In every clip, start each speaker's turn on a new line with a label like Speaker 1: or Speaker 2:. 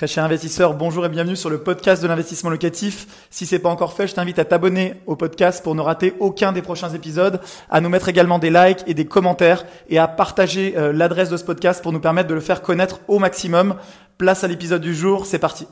Speaker 1: Très cher investisseur, bonjour et bienvenue sur le podcast de l'investissement locatif. Si c'est pas encore fait, je t'invite à t'abonner au podcast pour ne rater aucun des prochains épisodes, à nous mettre également des likes et des commentaires et à partager euh, l'adresse de ce podcast pour nous permettre de le faire connaître au maximum. Place à l'épisode du jour, c'est parti.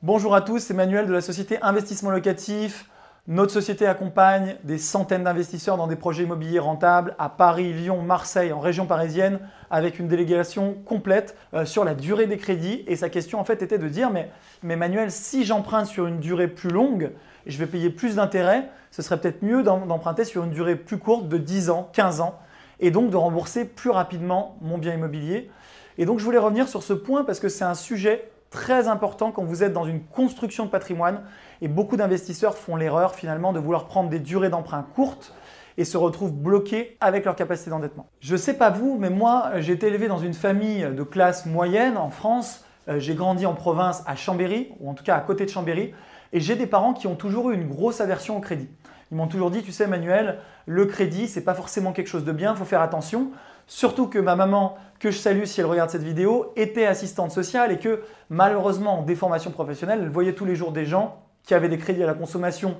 Speaker 1: Bonjour à tous, c'est Manuel de la société Investissement Locatif. Notre société accompagne des centaines d'investisseurs dans des projets immobiliers rentables à Paris, Lyon, Marseille, en région parisienne, avec une délégation complète euh, sur la durée des crédits. Et sa question en fait était de dire, mais, mais Manuel, si j'emprunte sur une durée plus longue, je vais payer plus d'intérêts, ce serait peut-être mieux d'emprunter sur une durée plus courte de 10 ans, 15 ans, et donc de rembourser plus rapidement mon bien immobilier. Et donc je voulais revenir sur ce point parce que c'est un sujet très important quand vous êtes dans une construction de patrimoine et beaucoup d'investisseurs font l'erreur finalement de vouloir prendre des durées d'emprunt courtes et se retrouvent bloqués avec leur capacité d'endettement. Je ne sais pas vous, mais moi j'ai été élevé dans une famille de classe moyenne en France. Euh, j'ai grandi en province à Chambéry, ou en tout cas à côté de Chambéry, et j'ai des parents qui ont toujours eu une grosse aversion au crédit. Ils m'ont toujours dit, tu sais Manuel, le crédit, c'est pas forcément quelque chose de bien, il faut faire attention. Surtout que ma maman, que je salue si elle regarde cette vidéo, était assistante sociale et que malheureusement, en déformation professionnelle, elle voyait tous les jours des gens qui avaient des crédits à la consommation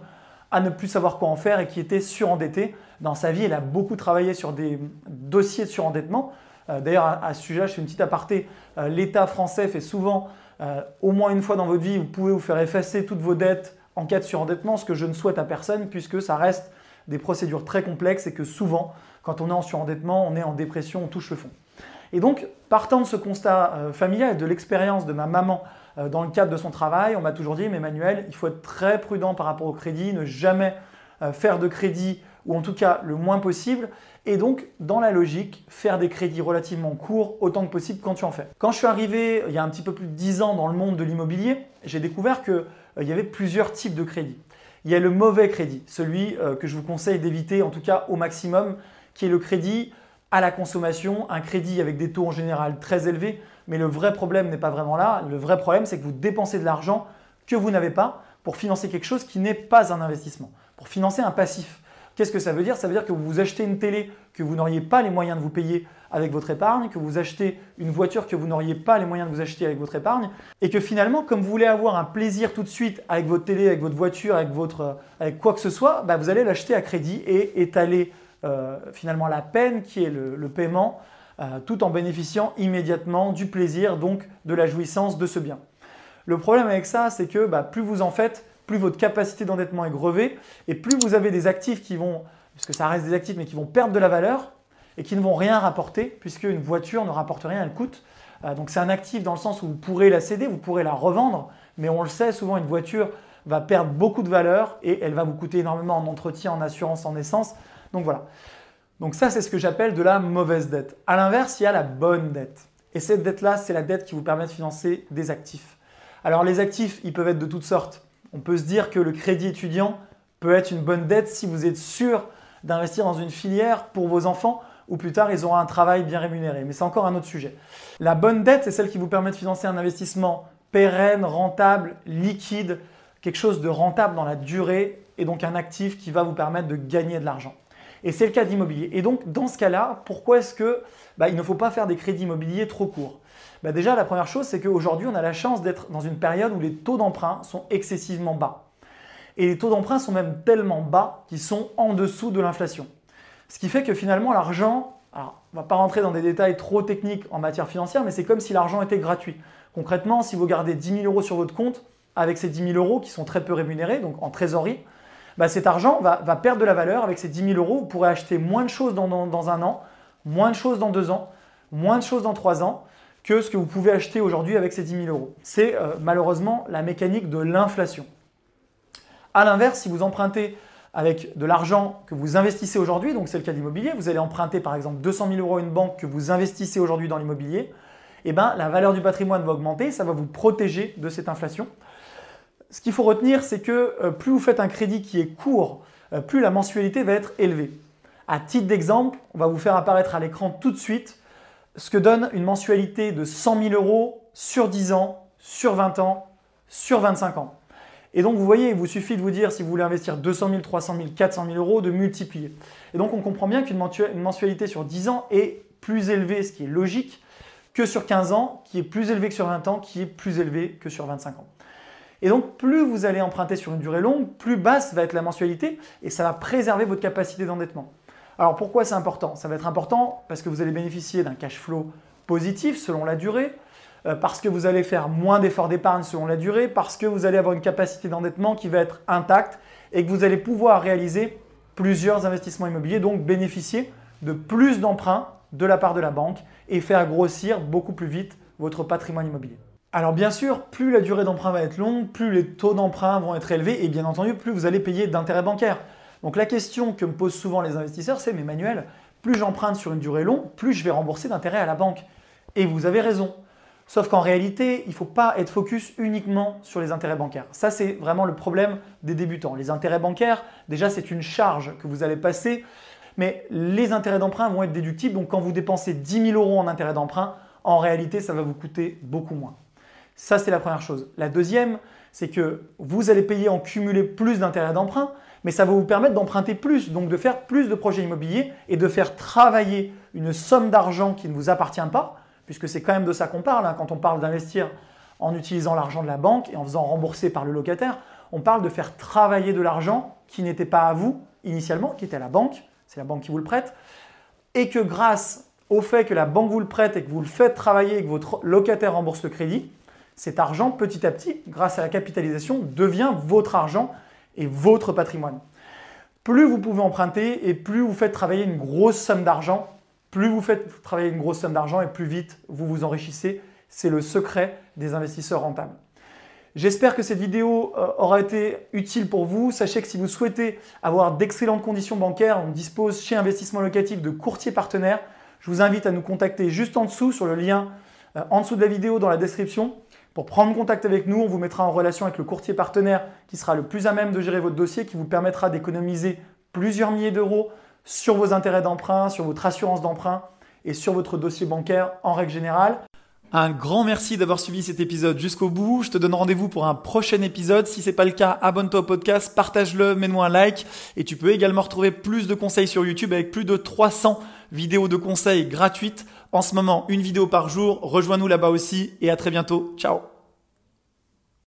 Speaker 1: à ne plus savoir quoi en faire et qui étaient surendettés. Dans sa vie, elle a beaucoup travaillé sur des dossiers de surendettement. Euh, d'ailleurs, à, ce sujet, je fais une petite aparté. Euh, L'État français fait souvent, euh, au moins une fois dans votre vie, vous pouvez vous faire effacer toutes vos dettes en cas de surendettement, ce que je ne souhaite à personne puisque ça reste des procédures très complexes et que souvent, quand on est en surendettement, on est en dépression, on touche le fond. Et donc, partant de ce constat euh, familial et de l'expérience de ma maman euh, dans le cadre de son travail, on m'a toujours dit, mais Emmanuel, il faut être très prudent par rapport au crédit, ne jamais euh, faire de crédit, ou en tout cas le moins possible, et donc, dans la logique, faire des crédits relativement courts autant que possible quand tu en fais. Quand je suis arrivé il y a un petit peu plus de 10 ans dans le monde de l'immobilier, j'ai découvert qu'il y avait plusieurs types de crédits. Il y a le mauvais crédit, celui que je vous conseille d'éviter en tout cas au maximum, qui est le crédit à la consommation, un crédit avec des taux en général très élevés. Mais le vrai problème n'est pas vraiment là. Le vrai problème, c'est que vous dépensez de l'argent que vous n'avez pas pour financer quelque chose qui n'est pas un investissement, pour financer un passif. Qu'est-ce que ça veut dire? Ça veut dire que vous achetez une télé que vous n'auriez pas les moyens de vous payer avec votre épargne, que vous achetez une voiture que vous n'auriez pas les moyens de vous acheter avec votre épargne, et que finalement, comme vous voulez avoir un plaisir tout de suite avec votre télé, avec votre voiture, avec, votre, avec quoi que ce soit, bah, vous allez l'acheter à crédit et étaler euh, finalement la peine qui est le, paiement, euh, tout en bénéficiant immédiatement du plaisir, donc de la jouissance de ce bien. Le problème avec ça, c'est que bah, plus vous en faites, plus votre capacité d'endettement est grevée, et plus vous avez des actifs qui vont, puisque ça reste des actifs, mais qui vont perdre de la valeur, et qui ne vont rien rapporter, puisque une voiture ne rapporte rien, elle coûte. Euh, donc c'est un actif dans le sens où vous pourrez la céder, vous pourrez la revendre, mais on le sait, souvent une voiture va perdre beaucoup de valeur et elle va vous coûter énormément en entretien, en assurance, en essence. Donc voilà. Donc ça, c'est ce que j'appelle de la mauvaise dette. À l'inverse, il y a la bonne dette. Et cette dette-là, c'est la dette qui vous permet de financer des actifs. Alors les actifs, ils peuvent être de toutes sortes. On peut se dire que le crédit étudiant peut être une bonne dette si vous êtes sûr d'investir dans une filière pour vos enfants ou plus tard ils auront un travail bien rémunéré. Mais c'est encore un autre sujet. La bonne dette, c'est celle qui vous permet de financer un investissement pérenne, rentable, liquide, quelque chose de rentable dans la durée et donc un actif qui va vous permettre de gagner de l'argent. Et c'est le cas d'immobilier. Et donc, dans ce cas-là, pourquoi est-ce que bah, il ne faut pas faire des crédits immobiliers trop courts? Bah, Déjà, la première chose, c'est qu'aujourd'hui, on a la chance d'être dans une période où les taux d'emprunt sont excessivement bas. Et les taux d'emprunt sont même tellement bas qu'ils sont en dessous de l'inflation. Ce qui fait que finalement, l'argent, alors on ne va pas rentrer dans des détails trop techniques en matière financière, mais c'est comme si l'argent était gratuit. Concrètement, si vous gardez 10 000 euros sur votre compte, avec ces 10 000 euros qui sont très peu rémunérés, donc en trésorerie, bah, cet argent va, perdre de la valeur avec ces 10 000 euros. Vous pourrez acheter moins de choses dans, un an, moins de choses dans deux ans, moins de choses dans trois ans que ce que vous pouvez acheter aujourd'hui avec ces 10 000 euros. C'est euh, malheureusement la mécanique de l'inflation. A l'inverse, si vous empruntez avec de l'argent que vous investissez aujourd'hui, donc c'est le cas de l'immobilier, vous allez emprunter par exemple 200 000 euros à une banque que vous investissez aujourd'hui dans l'immobilier, eh ben, la valeur du patrimoine va augmenter, ça va vous protéger de cette inflation ce qu'il faut retenir, c'est que euh, plus vous faites un crédit qui est court, euh, plus la mensualité va être élevée. À titre d'exemple, on va vous faire apparaître à l'écran tout de suite ce que donne une mensualité de 100 000 euros sur 10 ans, sur 20 ans, sur 25 ans. Et donc vous voyez, il vous suffit de vous dire si vous voulez investir 200 000, 300 000, 400 000 euros, de multiplier. Et donc on comprend bien qu'une mensualité sur 10 ans est plus élevée, ce qui est logique, que sur 15 ans, qui est plus élevé que sur 20 ans, qui est plus élevé que sur 25 ans. Et donc, plus vous allez emprunter sur une durée longue, plus basse va être la mensualité et ça va préserver votre capacité d'endettement. Alors, pourquoi c'est important? Ça va être important parce que vous allez bénéficier d'un cash flow positif selon la durée, euh, parce que vous allez faire moins d'efforts d'épargne selon la durée, parce que vous allez avoir une capacité d'endettement qui va être intacte et que vous allez pouvoir réaliser plusieurs investissements immobiliers, donc bénéficier de plus d'emprunts de la part de la banque et faire grossir beaucoup plus vite votre patrimoine immobilier. Alors bien sûr, plus la durée d'emprunt va être longue, plus les taux d'emprunt vont être élevés et bien entendu, plus vous allez payer d'intérêts bancaires. Donc la question que me posent souvent les investisseurs, c'est mais Manuel, plus j'emprunte sur une durée longue, plus je vais rembourser d'intérêts à la banque. Et vous avez raison. Sauf qu'en réalité, il ne faut pas être focus uniquement sur les intérêts bancaires. Ça, c'est vraiment le problème des débutants. Les intérêts bancaires, déjà, c'est une charge que vous allez passer, mais les intérêts d'emprunt vont être déductibles. Donc quand vous dépensez 10 000 euros en intérêts d'emprunt, en réalité, ça va vous coûter beaucoup moins. Ça, c'est la première chose. La deuxième, c'est que vous allez payer en cumulé plus d'intérêts d'emprunt, mais ça va vous permettre d'emprunter plus, donc de faire plus de projets immobiliers et de faire travailler une somme d'argent qui ne vous appartient pas, puisque c'est quand même de ça qu'on parle hein, quand on parle d'investir en utilisant l'argent de la banque et en faisant rembourser par le locataire. On parle de faire travailler de l'argent qui n'était pas à vous initialement, qui était à la banque, c'est la banque qui vous le prête, et que grâce au fait que la banque vous le prête et que vous le faites travailler et que votre locataire rembourse le crédit, cet argent, petit à petit, grâce à la capitalisation, devient votre argent et votre patrimoine. Plus vous pouvez emprunter et plus vous faites travailler une grosse somme d'argent, plus vous faites travailler une grosse somme d'argent et plus vite vous vous enrichissez. C'est le secret des investisseurs rentables. J'espère que cette vidéo euh, aura été utile pour vous. Sachez que si vous souhaitez avoir d'excellentes conditions bancaires, on dispose chez Investissement Locatif de courtiers partenaires. Je vous invite à nous contacter juste en dessous sur le lien euh, en dessous de la vidéo dans la description. Pour prendre contact avec nous, on vous mettra en relation avec le courtier partenaire qui sera le plus à même de gérer votre dossier, qui vous permettra d'économiser plusieurs milliers d'euros sur vos intérêts d'emprunt, sur votre assurance d'emprunt et sur votre dossier bancaire en règle générale. Un grand merci d'avoir suivi cet épisode jusqu'au bout. Je te donne rendez-vous pour un prochain épisode. Si ce n'est pas le cas, abonne-toi au podcast, partage-le, mets-moi un like. Et tu peux également retrouver plus de conseils sur YouTube avec plus de 300 vidéos de conseils gratuites. En ce moment, une vidéo par jour. Rejoins-nous là-bas aussi et à très bientôt. Ciao